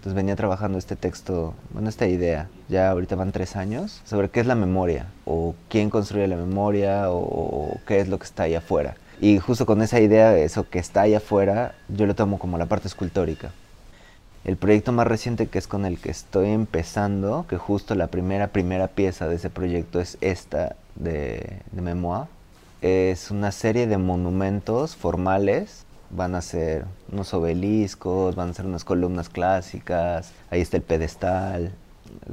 Entonces venía trabajando este texto, bueno, esta idea, ya ahorita van tres años, sobre qué es la memoria, o quién construye la memoria, o, qué es lo que está ahí afuera. Y justo con esa idea, eso que está ahí afuera, yo lo tomo como la parte escultórica. El proyecto más reciente que es con el que estoy empezando, que justo la primera, primera pieza de ese proyecto es esta de, de Memoir, es una serie de monumentos formales. Van a ser unos obeliscos, van a ser unas columnas clásicas, ahí está el pedestal,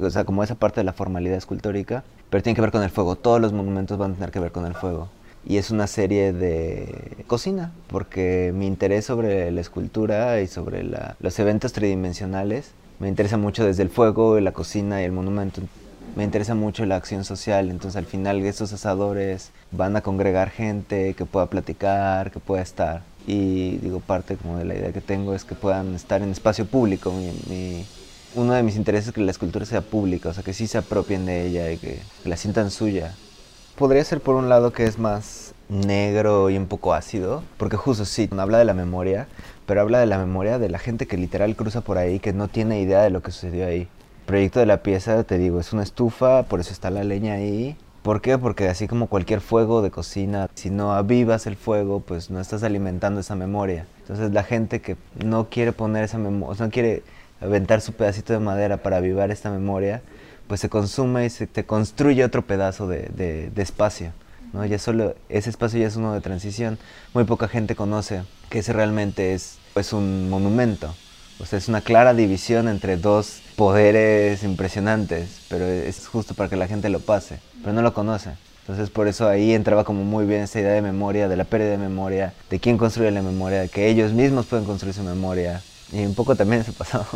o sea, como esa parte de la formalidad escultórica, pero tiene que ver con el fuego. Todos los monumentos van a tener que ver con el fuego y es una serie de cocina, porque mi interés sobre la escultura y sobre los eventos tridimensionales me interesa mucho desde el fuego, la cocina y el monumento. Me interesa mucho la acción social, entonces al final estos asadores van a congregar gente que pueda platicar, que pueda estar. Y digo, parte como de la idea que tengo es que puedan estar en espacio público. uno de mis intereses es que la escultura sea pública, o sea, que sí se apropien de ella y que la sientan suya podría ser por un lado que es más negro y un poco ácido, porque justo sí, habla de la memoria, pero habla de la memoria de la gente que literal cruza por ahí, que no tiene idea de lo que sucedió ahí. Proyecto de la pieza, te digo, es una estufa, por eso está la leña ahí. ¿Por qué? Porque así como cualquier fuego de cocina, si no avivas el fuego, pues no estás alimentando esa memoria. Entonces la gente que no quiere poner esa memoria, no quiere aventar su pedacito de madera para avivar esta memoria, pues se consume y se te construye otro pedazo de, espacio. ¿no? Ya solo ese espacio ya es uno de transición. Muy poca gente conoce que ese realmente es pues, un monumento. O sea, es una clara división entre dos poderes impresionantes, pero es justo para que la gente lo pase, pero no lo conoce. Entonces por eso ahí entraba como muy bien esa idea de memoria, de la pérdida de memoria, de quién construye la memoria, de que ellos mismos pueden construir su memoria. Y un poco también eso pasado.